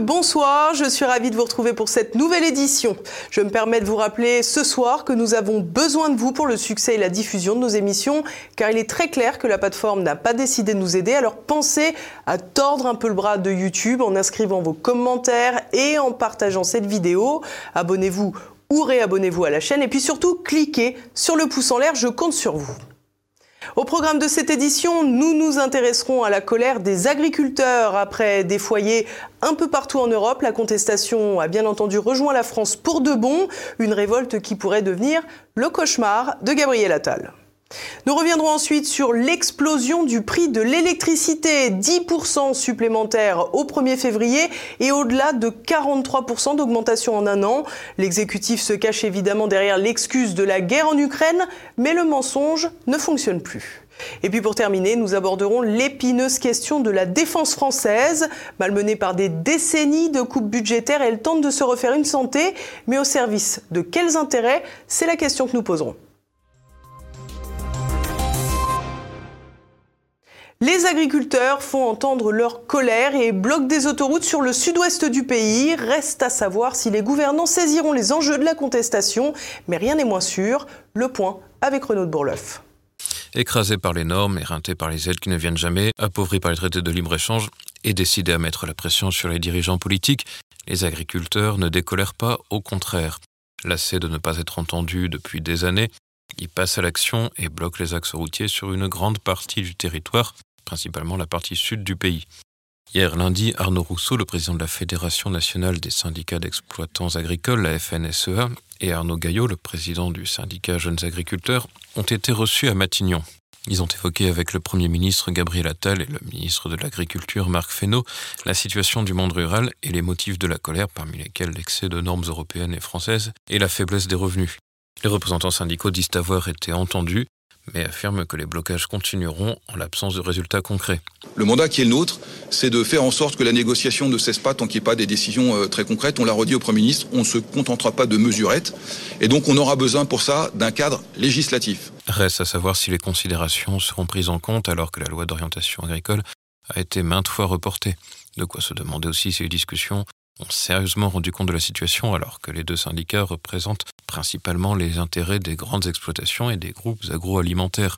bonsoir. Je suis ravie de vous retrouver pour cette nouvelle édition. Je me permets de vous rappeler ce soir que nous avons besoin de vous pour le succès et la diffusion de nos émissions, car il est très clair que la plateforme n'a pas décidé de nous aider. Alors pensez à tordre un peu le bras de YouTube en inscrivant vos commentaires et en partageant cette vidéo. Abonnez-vous ou réabonnez-vous à la chaîne et puis surtout cliquez sur le pouce en l'air, je compte sur vous. Au programme de cette édition, nous nous intéresserons à la colère des agriculteurs. Après des foyers un peu partout en Europe, la contestation a bien entendu rejoint la France pour de bon, une révolte qui pourrait devenir le cauchemar de Gabriel Attal. Nous reviendrons ensuite sur l'explosion du prix de l'électricité, 10% supplémentaire au 1er février et au-delà de 43% d'augmentation en un an. L'exécutif se cache évidemment derrière l'excuse de la guerre en Ukraine, mais le mensonge ne fonctionne plus. Et puis pour terminer, nous aborderons l'épineuse question de la défense française. Malmenée par des décennies de coupes budgétaires, elle tente de se refaire une santé, mais au service de quels intérêts? C'est la question que nous poserons. Les agriculteurs font entendre leur colère et bloquent des autoroutes sur le sud-ouest du pays. Reste à savoir si les gouvernants saisiront les enjeux de la contestation, mais rien n'est moins sûr. Le point avec Renaud de Bourleuf. Écrasés par les normes, éreintés par les aides qui ne viennent jamais, appauvris par les traités de libre-échange et décidés à mettre la pression sur les dirigeants politiques, les agriculteurs ne décolèrent pas, au contraire. Lassés de ne pas être entendus depuis des années, ils passent à l'action et bloquent les axes routiers sur une grande partie du territoire, principalement la partie sud du pays. Hier lundi, Arnaud Rousseau, le président de la Fédération nationale des syndicats d'exploitants agricoles, la FNSEA, et Arnaud Gaillot, le président du syndicat Jeunes agriculteurs, ont été reçus à Matignon. Ils ont évoqué avec le Premier ministre Gabriel Attal et le ministre de l'Agriculture Marc Fesneau la situation du monde rural et les motifs de la colère, parmi lesquels l'excès de normes européennes et françaises et la faiblesse des revenus. Les représentants syndicaux disent avoir été entendus mais affirme que les blocages continueront en l'absence de résultats concrets. Le mandat qui est le nôtre, c'est de faire en sorte que la négociation ne cesse pas tant qu'il n'y ait pas des décisions euh, très concrètes. On l'a redit au Premier ministre, on ne se contentera pas de mesurettes. Et donc on aura besoin pour ça d'un cadre législatif. Reste à savoir si les considérations seront prises en compte alors que la loi d'orientation agricole a été maintes fois reportée. De quoi se demander aussi si les discussions ont sérieusement rendu compte de la situation alors que les deux syndicats représentent principalement les intérêts des grandes exploitations et des groupes agroalimentaires.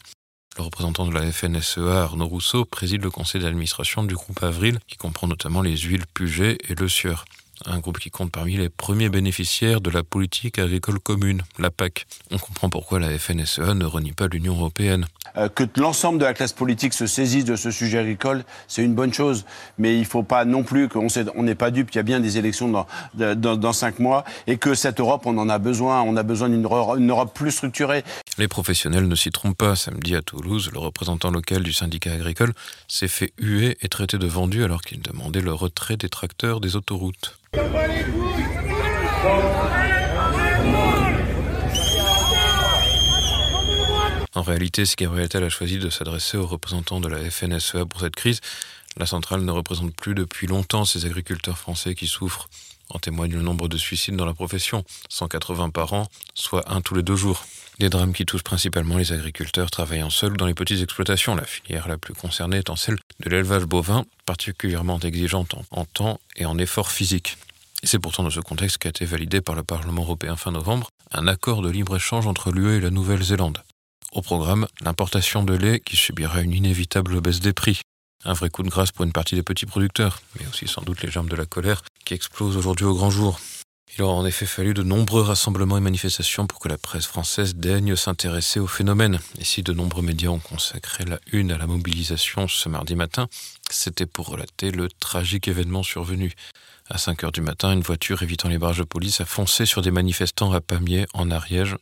Le représentant de la FNSEA, Arnaud Rousseau, préside le conseil d'administration du groupe Avril, qui comprend notamment les huiles Puget et le Sieur un groupe qui compte parmi les premiers bénéficiaires de la politique agricole commune, la PAC. On comprend pourquoi la FNSEA ne renie pas l'Union européenne. Euh, que l'ensemble de la classe politique se saisisse de ce sujet agricole, c'est une bonne chose. Mais il ne faut pas non plus qu'on n'est pas dupe qu'il y a bien des élections dans, cinq mois et que cette Europe, on en a besoin. On a besoin d'une Europe plus structurée. Les professionnels ne s'y trompent pas. Samedi à Toulouse, le représentant local du syndicat agricole s'est fait huer et traiter de vendu alors qu'il demandait le retrait des tracteurs des autoroutes. En réalité, si Gabriel Attal a choisi de s'adresser aux représentants de la FNSEA pour cette crise, la centrale ne représente plus depuis longtemps ces agriculteurs français qui souffrent. En témoigne le nombre de suicides dans la profession, 180 par an, soit un tous les deux jours. Des drames qui touchent principalement les agriculteurs travaillant seuls dans les petites exploitations, la filière la plus concernée étant celle de l'élevage bovin, particulièrement exigeante en temps et en effort physique. C'est pourtant dans ce contexte qu'a été validé par le Parlement européen fin novembre un accord de libre-échange entre l'UE et la Nouvelle-Zélande. Au programme, l'importation de lait qui subira une inévitable baisse des prix. Un vrai coup de grâce pour une partie des petits producteurs, mais aussi sans doute les germes de la colère qui explosent aujourd'hui au grand jour. Il aura en effet fallu de nombreux rassemblements et manifestations pour que la presse française daigne s'intéresser au phénomène. Et si de nombreux médias ont consacré la une à la mobilisation ce mardi matin, c'était pour relater le tragique événement survenu. À 5 heures du matin, une voiture évitant les barrages de police a foncé sur des manifestants à Pamiers, en Ariège.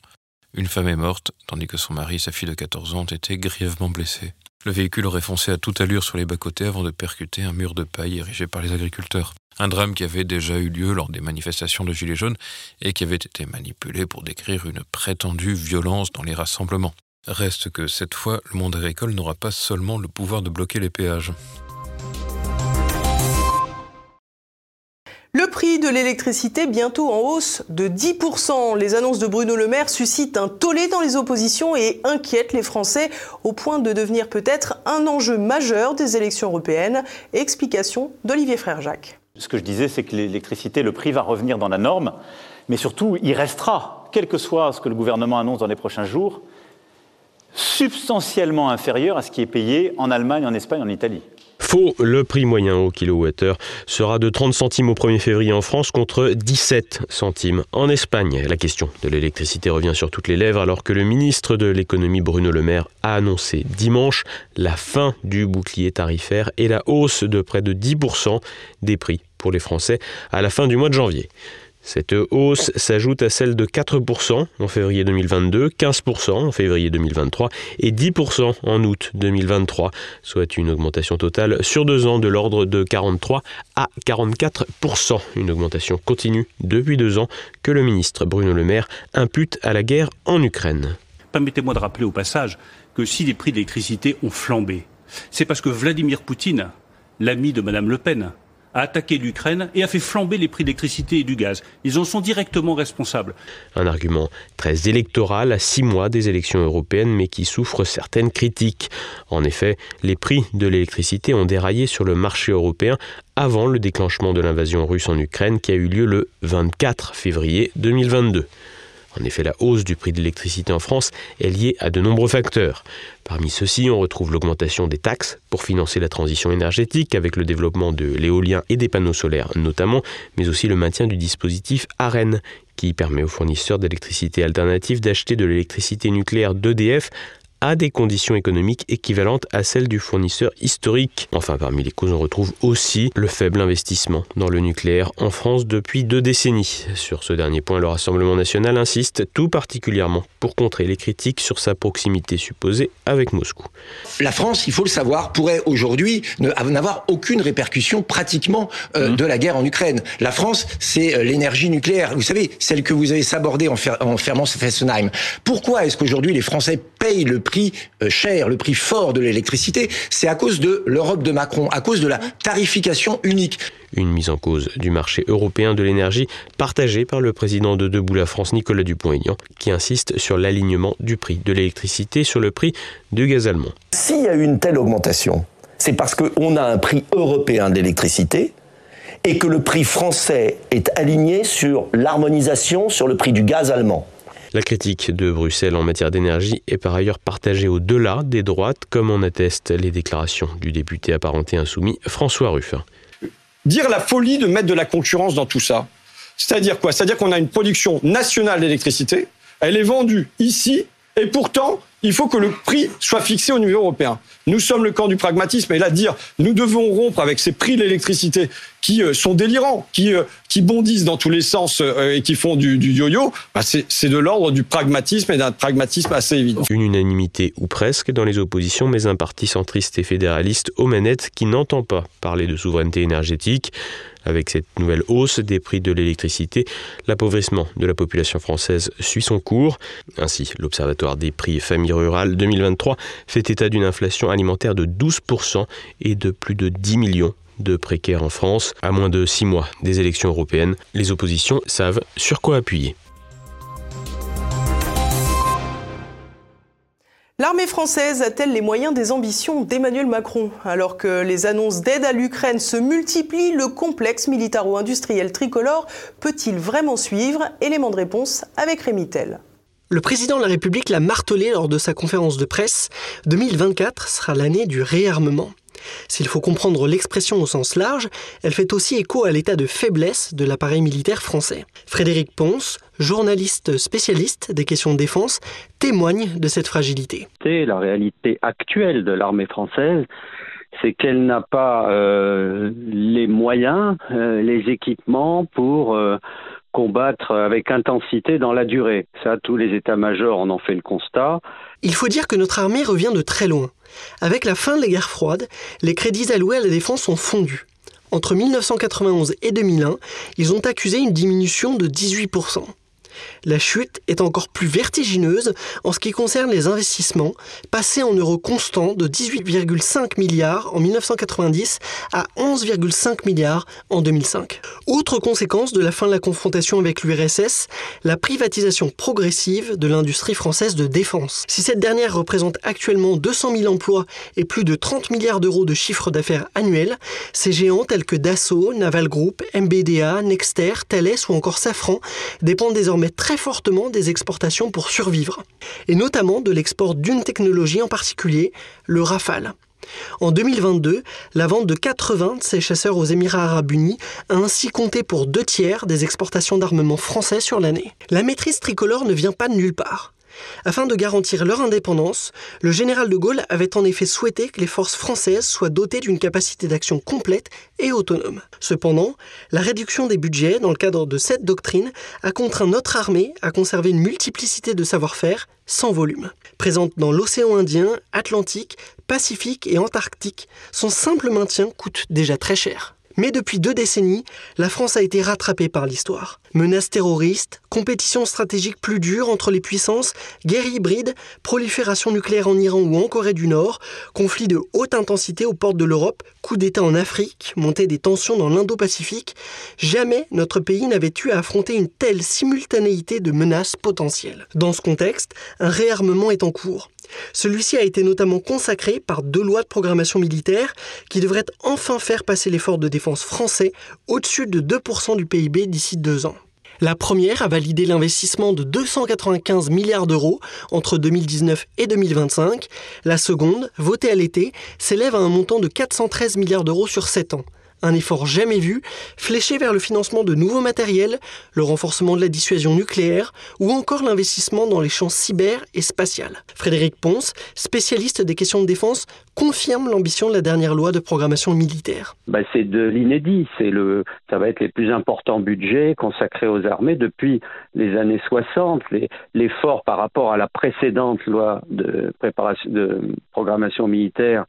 Une femme est morte, tandis que son mari et sa fille de 14 ans ont été grièvement blessés. Le véhicule aurait foncé à toute allure sur les bas-côtés avant de percuter un mur de paille érigé par les agriculteurs. Un drame qui avait déjà eu lieu lors des manifestations de Gilets jaunes et qui avait été manipulé pour décrire une prétendue violence dans les rassemblements. Reste que cette fois, le monde agricole n'aura pas seulement le pouvoir de bloquer les péages. Le prix de l'électricité bientôt en hausse de 10%. Les annonces de Bruno Le Maire suscitent un tollé dans les oppositions et inquiètent les Français au point de devenir peut-être un enjeu majeur des élections européennes. Explication d'Olivier Frère Jacques. Ce que je disais, c'est que l'électricité, le prix va revenir dans la norme, mais surtout, il restera, quel que soit ce que le gouvernement annonce dans les prochains jours, substantiellement inférieur à ce qui est payé en Allemagne, en Espagne, en Italie. Le prix moyen au kilowattheure sera de 30 centimes au 1er février en France contre 17 centimes en Espagne. La question de l'électricité revient sur toutes les lèvres alors que le ministre de l'économie Bruno Le Maire a annoncé dimanche la fin du bouclier tarifaire et la hausse de près de 10% des prix pour les Français à la fin du mois de janvier. Cette hausse s'ajoute à celle de 4% en février 2022, 15% en février 2023 et 10% en août 2023, soit une augmentation totale sur deux ans de l'ordre de 43 à 44%. Une augmentation continue depuis deux ans que le ministre Bruno Le Maire impute à la guerre en Ukraine. Permettez-moi de rappeler au passage que si les prix de l'électricité ont flambé, c'est parce que Vladimir Poutine, l'ami de Mme Le Pen, a attaqué l'Ukraine et a fait flamber les prix d'électricité et du gaz. Ils en sont directement responsables. Un argument très électoral à six mois des élections européennes, mais qui souffre certaines critiques. En effet, les prix de l'électricité ont déraillé sur le marché européen avant le déclenchement de l'invasion russe en Ukraine qui a eu lieu le 24 février 2022. En effet, la hausse du prix de l'électricité en France est liée à de nombreux facteurs. Parmi ceux-ci, on retrouve l'augmentation des taxes pour financer la transition énergétique avec le développement de l'éolien et des panneaux solaires notamment, mais aussi le maintien du dispositif AREN qui permet aux fournisseurs d'électricité alternative d'acheter de l'électricité nucléaire d'EDF à des conditions économiques équivalentes à celles du fournisseur historique. Enfin, parmi les causes, on retrouve aussi le faible investissement dans le nucléaire en France depuis deux décennies. Sur ce dernier point, le Rassemblement national insiste tout particulièrement pour contrer les critiques sur sa proximité supposée avec Moscou. La France, il faut le savoir, pourrait aujourd'hui n'avoir aucune répercussion pratiquement euh, mmh. de la guerre en Ukraine. La France, c'est euh, l'énergie nucléaire. Vous savez, celle que vous avez sabordée en, en fermant Fessenheim. Pourquoi est-ce qu'aujourd'hui les Français payent le prix euh, cher, le prix fort de l'électricité, c'est à cause de l'Europe de Macron, à cause de la tarification unique. Une mise en cause du marché européen de l'énergie partagée par le président de Debout la France, Nicolas Dupont-Aignan, qui insiste sur l'alignement du prix de l'électricité sur le prix du gaz allemand. S'il y a eu une telle augmentation, c'est parce qu'on a un prix européen d'électricité et que le prix français est aligné sur l'harmonisation sur le prix du gaz allemand. La critique de Bruxelles en matière d'énergie est par ailleurs partagée au-delà des droites, comme en attestent les déclarations du député apparenté insoumis François Ruffin. Dire la folie de mettre de la concurrence dans tout ça, c'est-à-dire quoi? C'est-à-dire qu'on a une production nationale d'électricité, elle est vendue ici, et pourtant, il faut que le prix soit fixé au niveau européen. Nous sommes le camp du pragmatisme et là dire nous devons rompre avec ces prix de l'électricité qui euh, sont délirants, qui, euh, qui bondissent dans tous les sens euh, et qui font du yo-yo, bah c'est de l'ordre du pragmatisme et d'un pragmatisme assez évident. Une unanimité ou presque dans les oppositions, mais un parti centriste et fédéraliste aux manettes qui n'entend pas parler de souveraineté énergétique. Avec cette nouvelle hausse des prix de l'électricité, l'appauvrissement de la population française suit son cours. Ainsi, l'Observatoire des prix famille rurale 2023 fait état d'une inflation alimentaire de 12% et de plus de 10 millions de précaires en France. À moins de 6 mois des élections européennes, les oppositions savent sur quoi appuyer. L'armée française a-t-elle les moyens des ambitions d'Emmanuel Macron? Alors que les annonces d'aide à l'Ukraine se multiplient, le complexe militaro-industriel tricolore peut-il vraiment suivre? Élément de réponse avec Rémy Le président de la République l'a martelé lors de sa conférence de presse. 2024 sera l'année du réarmement. S'il faut comprendre l'expression au sens large, elle fait aussi écho à l'état de faiblesse de l'appareil militaire français. Frédéric Ponce, journaliste spécialiste des questions de défense, témoigne de cette fragilité. La réalité actuelle de l'armée française, c'est qu'elle n'a pas euh, les moyens, euh, les équipements pour euh, combattre avec intensité dans la durée. Ça, tous les états-majors en ont fait le constat. Il faut dire que notre armée revient de très loin. Avec la fin de la guerre froide, les crédits alloués à la défense ont fondu. Entre 1991 et 2001, ils ont accusé une diminution de 18%. La chute est encore plus vertigineuse en ce qui concerne les investissements, passés en euros constants de 18,5 milliards en 1990 à 11,5 milliards en 2005. Autre conséquence de la fin de la confrontation avec l'URSS, la privatisation progressive de l'industrie française de défense. Si cette dernière représente actuellement 200 000 emplois et plus de 30 milliards d'euros de chiffre d'affaires annuel, ces géants tels que Dassault, Naval Group, MBDA, Nexter, Thales ou encore Safran dépendent désormais très fortement des exportations pour survivre, et notamment de l'export d'une technologie en particulier, le Rafale. En 2022, la vente de 80 de ces chasseurs aux Émirats arabes unis a ainsi compté pour deux tiers des exportations d'armement français sur l'année. La maîtrise tricolore ne vient pas de nulle part. Afin de garantir leur indépendance, le général de Gaulle avait en effet souhaité que les forces françaises soient dotées d'une capacité d'action complète et autonome. Cependant, la réduction des budgets dans le cadre de cette doctrine a contraint notre armée à conserver une multiplicité de savoir-faire sans volume. Présente dans l'océan Indien, Atlantique, Pacifique et Antarctique, son simple maintien coûte déjà très cher. Mais depuis deux décennies, la France a été rattrapée par l'histoire. Menaces terroristes, compétition stratégique plus dure entre les puissances, guerre hybride, prolifération nucléaire en Iran ou en Corée du Nord, conflits de haute intensité aux portes de l'Europe, coup d'État en Afrique, montée des tensions dans l'Indo-Pacifique, jamais notre pays n'avait eu à affronter une telle simultanéité de menaces potentielles. Dans ce contexte, un réarmement est en cours. Celui-ci a été notamment consacré par deux lois de programmation militaire qui devraient enfin faire passer l'effort de défense français au-dessus de 2% du PIB d'ici deux ans. La première a validé l'investissement de 295 milliards d'euros entre 2019 et 2025. La seconde, votée à l'été, s'élève à un montant de 413 milliards d'euros sur 7 ans un effort jamais vu, fléché vers le financement de nouveaux matériels, le renforcement de la dissuasion nucléaire ou encore l'investissement dans les champs cyber et spatial. Frédéric Ponce, spécialiste des questions de défense, confirme l'ambition de la dernière loi de programmation militaire. Bah, c'est de l'inédit, le, ça va être les plus importants budgets consacrés aux armées depuis les années 60. L'effort par rapport à la précédente loi de, préparation, de programmation militaire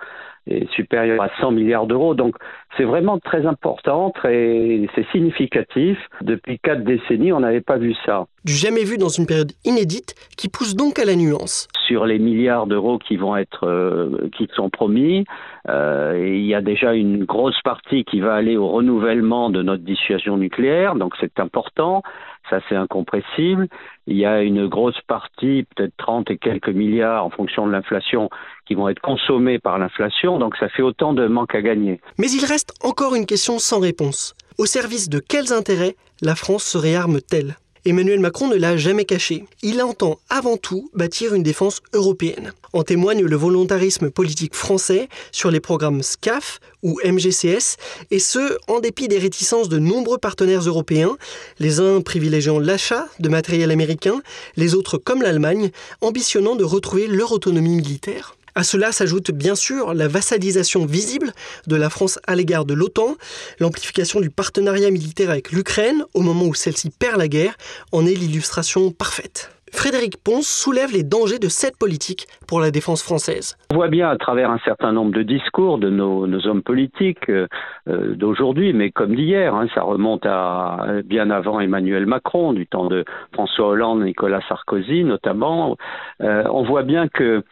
est supérieur à 100 milliards d'euros. Donc c'est vraiment très important, très, c'est significatif. Depuis quatre décennies, on n'avait pas vu ça. Du jamais vu dans une période inédite qui pousse donc à la nuance. Sur les milliards d'euros qui vont être, euh, qui sont promis, euh, il y a déjà une grosse partie qui va aller au renouvellement de notre dissuasion nucléaire, donc c'est important ça c'est incompressible. Il y a une grosse partie, peut-être 30 et quelques milliards en fonction de l'inflation, qui vont être consommés par l'inflation, donc ça fait autant de manque à gagner. Mais il reste encore une question sans réponse. Au service de quels intérêts la France se réarme-t-elle? Emmanuel Macron ne l'a jamais caché. Il entend avant tout bâtir une défense européenne. En témoigne le volontarisme politique français sur les programmes SCAF ou MGCS, et ce, en dépit des réticences de nombreux partenaires européens, les uns privilégiant l'achat de matériel américain, les autres, comme l'Allemagne, ambitionnant de retrouver leur autonomie militaire. À cela s'ajoute bien sûr la vassalisation visible de la France à l'égard de l'OTAN, l'amplification du partenariat militaire avec l'Ukraine au moment où celle-ci perd la guerre en est l'illustration parfaite. Frédéric Ponce soulève les dangers de cette politique pour la défense française. On voit bien à travers un certain nombre de discours de nos, hommes politiques euh, euh, d'aujourd'hui, mais comme d'hier, hein, ça remonte à bien avant Emmanuel Macron, du temps de François Hollande, Nicolas Sarkozy notamment. Euh, on voit bien que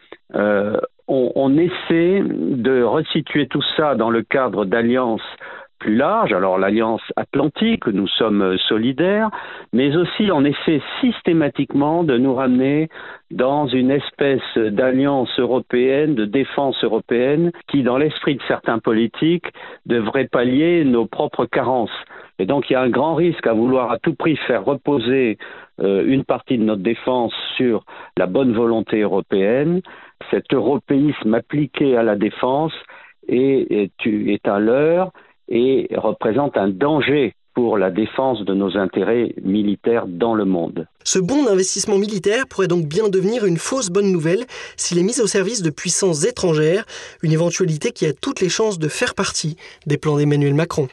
on, essaie de resituer tout ça dans le cadre d'alliances plus larges. Alors l'alliance atlantique, nous sommes solidaires, mais aussi on essaie systématiquement de nous ramener dans une espèce d'alliance européenne, de défense européenne, qui, dans l'esprit de certains politiques, devrait pallier nos propres carences. Et donc il y a un grand risque à vouloir à tout prix faire reposer euh, une partie de notre défense sur la bonne volonté européenne. Cet européisme appliqué à la défense est, est, est un leurre et représente un danger pour la défense de nos intérêts militaires dans le monde. Ce bon d'investissement militaire pourrait donc bien devenir une fausse bonne nouvelle s'il est mis au service de puissances étrangères, une éventualité qui a toutes les chances de faire partie des plans d'Emmanuel Macron.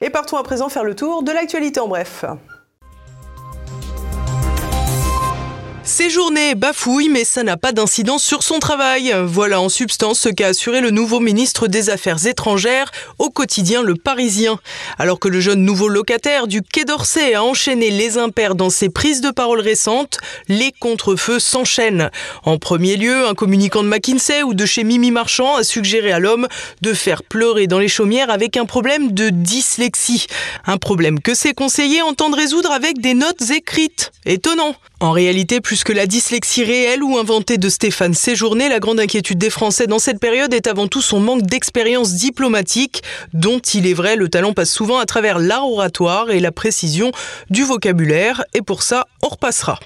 Et partons à présent faire le tour de l'actualité en bref. Séjourné bafouille, mais ça n'a pas d'incidence sur son travail. Voilà en substance ce qu'a assuré le nouveau ministre des Affaires étrangères au quotidien Le Parisien. Alors que le jeune nouveau locataire du Quai d'Orsay a enchaîné les impairs dans ses prises de parole récentes, les contrefeux s'enchaînent. En premier lieu, un communicant de McKinsey ou de chez Mimi Marchand a suggéré à l'homme de faire pleurer dans les chaumières avec un problème de dyslexie. Un problème que ses conseillers entendent résoudre avec des notes écrites. Étonnant. En réalité, plus que la dyslexie réelle ou inventée de Stéphane Séjourné, la grande inquiétude des Français dans cette période est avant tout son manque d'expérience diplomatique, dont il est vrai le talent passe souvent à travers l'art oratoire et la précision du vocabulaire, et pour ça, on repassera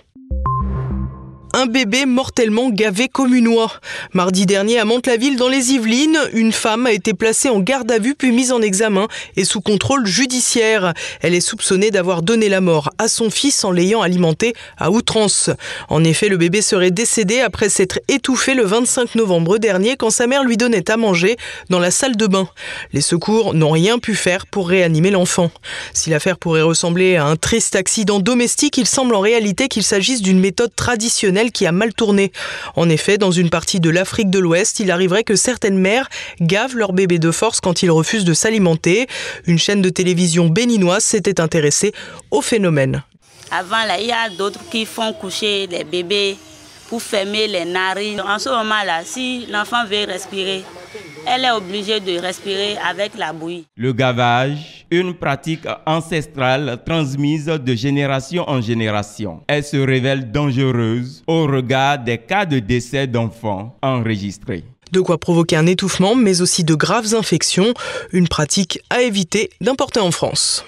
un bébé mortellement gavé oie. Mardi dernier à Mantes-la-Ville dans les Yvelines, une femme a été placée en garde à vue puis mise en examen et sous contrôle judiciaire. Elle est soupçonnée d'avoir donné la mort à son fils en l'ayant alimenté à outrance. En effet, le bébé serait décédé après s'être étouffé le 25 novembre dernier quand sa mère lui donnait à manger dans la salle de bain. Les secours n'ont rien pu faire pour réanimer l'enfant. Si l'affaire pourrait ressembler à un triste accident domestique, il semble en réalité qu'il s'agisse d'une méthode traditionnelle qui a mal tourné. En effet, dans une partie de l'Afrique de l'Ouest, il arriverait que certaines mères gavent leur bébé de force quand ils refusent de s'alimenter. Une chaîne de télévision béninoise s'était intéressée au phénomène. Avant, là, il y a d'autres qui font coucher les bébés pour fermer les narines. En ce moment-là, si l'enfant veut respirer, elle est obligée de respirer avec la bouillie. Le gavage, une pratique ancestrale transmise de génération en génération. Elle se révèle dangereuse au regard des cas de décès d'enfants enregistrés. De quoi provoquer un étouffement, mais aussi de graves infections, une pratique à éviter d'importer en France.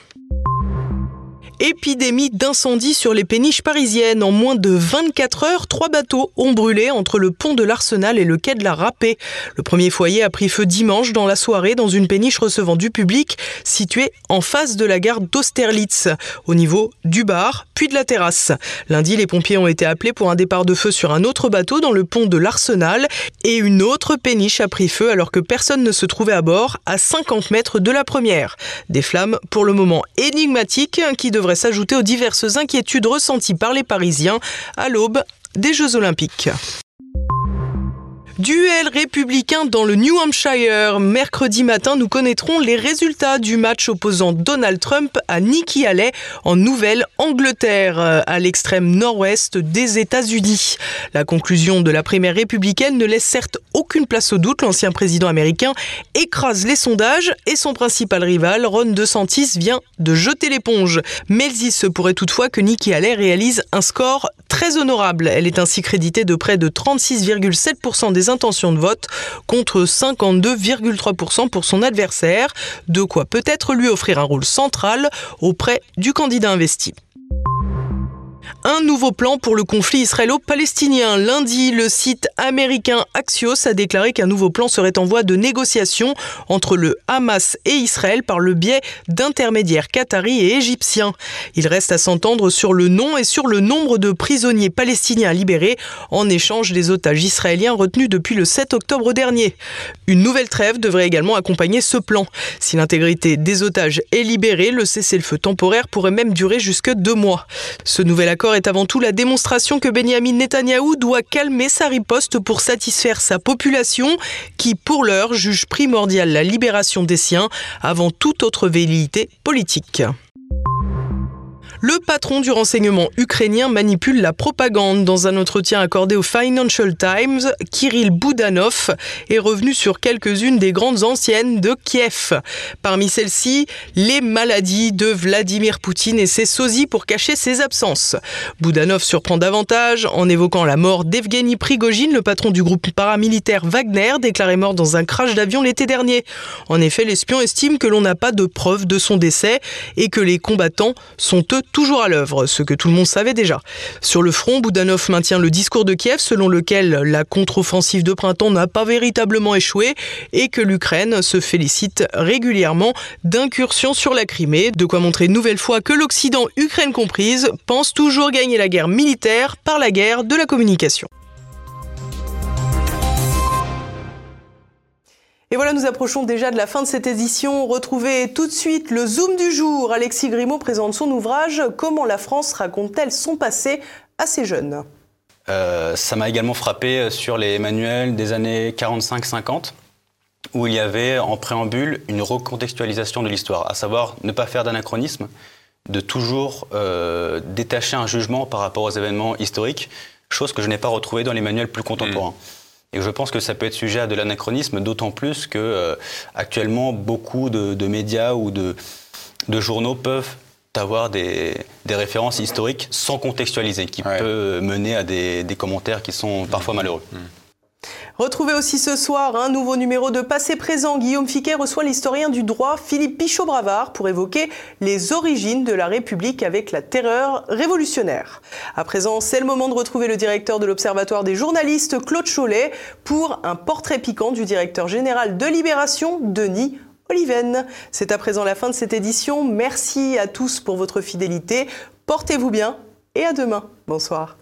Épidémie d'incendie sur les péniches parisiennes. En moins de 24 heures, trois bateaux ont brûlé entre le pont de l'Arsenal et le quai de la Râpée. Le premier foyer a pris feu dimanche dans la soirée dans une péniche recevant du public située en face de la gare d'Austerlitz, au niveau du bar puis de la terrasse. Lundi, les pompiers ont été appelés pour un départ de feu sur un autre bateau dans le pont de l'Arsenal et une autre péniche a pris feu alors que personne ne se trouvait à bord à 50 mètres de la première. Des flammes pour le moment énigmatiques qui devraient s'ajouter aux diverses inquiétudes ressenties par les Parisiens à l'aube des Jeux olympiques. Duel républicain dans le New Hampshire. Mercredi matin, nous connaîtrons les résultats du match opposant Donald Trump à Nikki Haley en Nouvelle-Angleterre, à l'extrême nord-ouest des États-Unis. La conclusion de la primaire républicaine ne laisse certes aucune place au doute. L'ancien président américain écrase les sondages et son principal rival, Ron DeSantis, vient de jeter l'éponge. Mais il se pourrait toutefois que Nikki Haley réalise un score très honorable. Elle est ainsi créditée de près de 36,7% des intentions de vote contre 52,3% pour son adversaire, de quoi peut-être lui offrir un rôle central auprès du candidat investi. Un nouveau plan pour le conflit israélo-palestinien. Lundi, le site américain Axios a déclaré qu'un nouveau plan serait en voie de négociation entre le Hamas et Israël par le biais d'intermédiaires qataris et égyptiens. Il reste à s'entendre sur le nom et sur le nombre de prisonniers palestiniens libérés en échange des otages israéliens retenus depuis le 7 octobre dernier. Une nouvelle trêve devrait également accompagner ce plan. Si l'intégrité des otages est libérée, le cessez-le-feu temporaire pourrait même durer jusque deux mois. Accord est avant tout la démonstration que Benjamin Netanyahou doit calmer sa riposte pour satisfaire sa population qui, pour l'heure, juge primordial la libération des siens avant toute autre velléité politique. Le patron du renseignement ukrainien manipule la propagande. Dans un entretien accordé au Financial Times, Kirill Boudanov est revenu sur quelques-unes des grandes anciennes de Kiev. Parmi celles-ci, les maladies de Vladimir Poutine et ses sosies pour cacher ses absences. Boudanov surprend davantage en évoquant la mort d'Evgeny Prigogine, le patron du groupe paramilitaire Wagner, déclaré mort dans un crash d'avion l'été dernier. En effet, l'espion estime que l'on n'a pas de preuves de son décès et que les combattants sont eux toujours à l'œuvre, ce que tout le monde savait déjà. Sur le front, Boudanov maintient le discours de Kiev selon lequel la contre-offensive de printemps n'a pas véritablement échoué et que l'Ukraine se félicite régulièrement d'incursions sur la Crimée, de quoi montrer une nouvelle fois que l'Occident, Ukraine comprise, pense toujours gagner la guerre militaire par la guerre de la communication. Et voilà, nous approchons déjà de la fin de cette édition. Retrouvez tout de suite le Zoom du jour. Alexis Grimaud présente son ouvrage Comment la France raconte-t-elle son passé à ses jeunes? Ça m'a également frappé sur les manuels des années 45-50 où il y avait en préambule une recontextualisation de l'histoire, à savoir ne pas faire d'anachronisme, de toujours euh, détacher un jugement par rapport aux événements historiques, chose que je n'ai pas retrouvée dans les manuels plus contemporains. Mm. Et je pense que ça peut être sujet à de l'anachronisme, d'autant plus que euh, actuellement beaucoup de, médias ou de, journaux peuvent avoir des, références historiques sans contextualiser, qui peut mener à des, commentaires qui sont parfois malheureux. Mm. Retrouvez aussi ce soir un nouveau numéro de Passé Présent. Guillaume Fiquet reçoit l'historien du droit Philippe Pichot-Bravard pour évoquer les origines de la République avec la terreur révolutionnaire. À présent, c'est le moment de retrouver le directeur de l'Observatoire des journalistes, Claude Cholet, pour un portrait piquant du directeur général de Libération, Denis Oliven. C'est à présent la fin de cette édition. Merci à tous pour votre fidélité. Portez-vous bien et à demain. Bonsoir.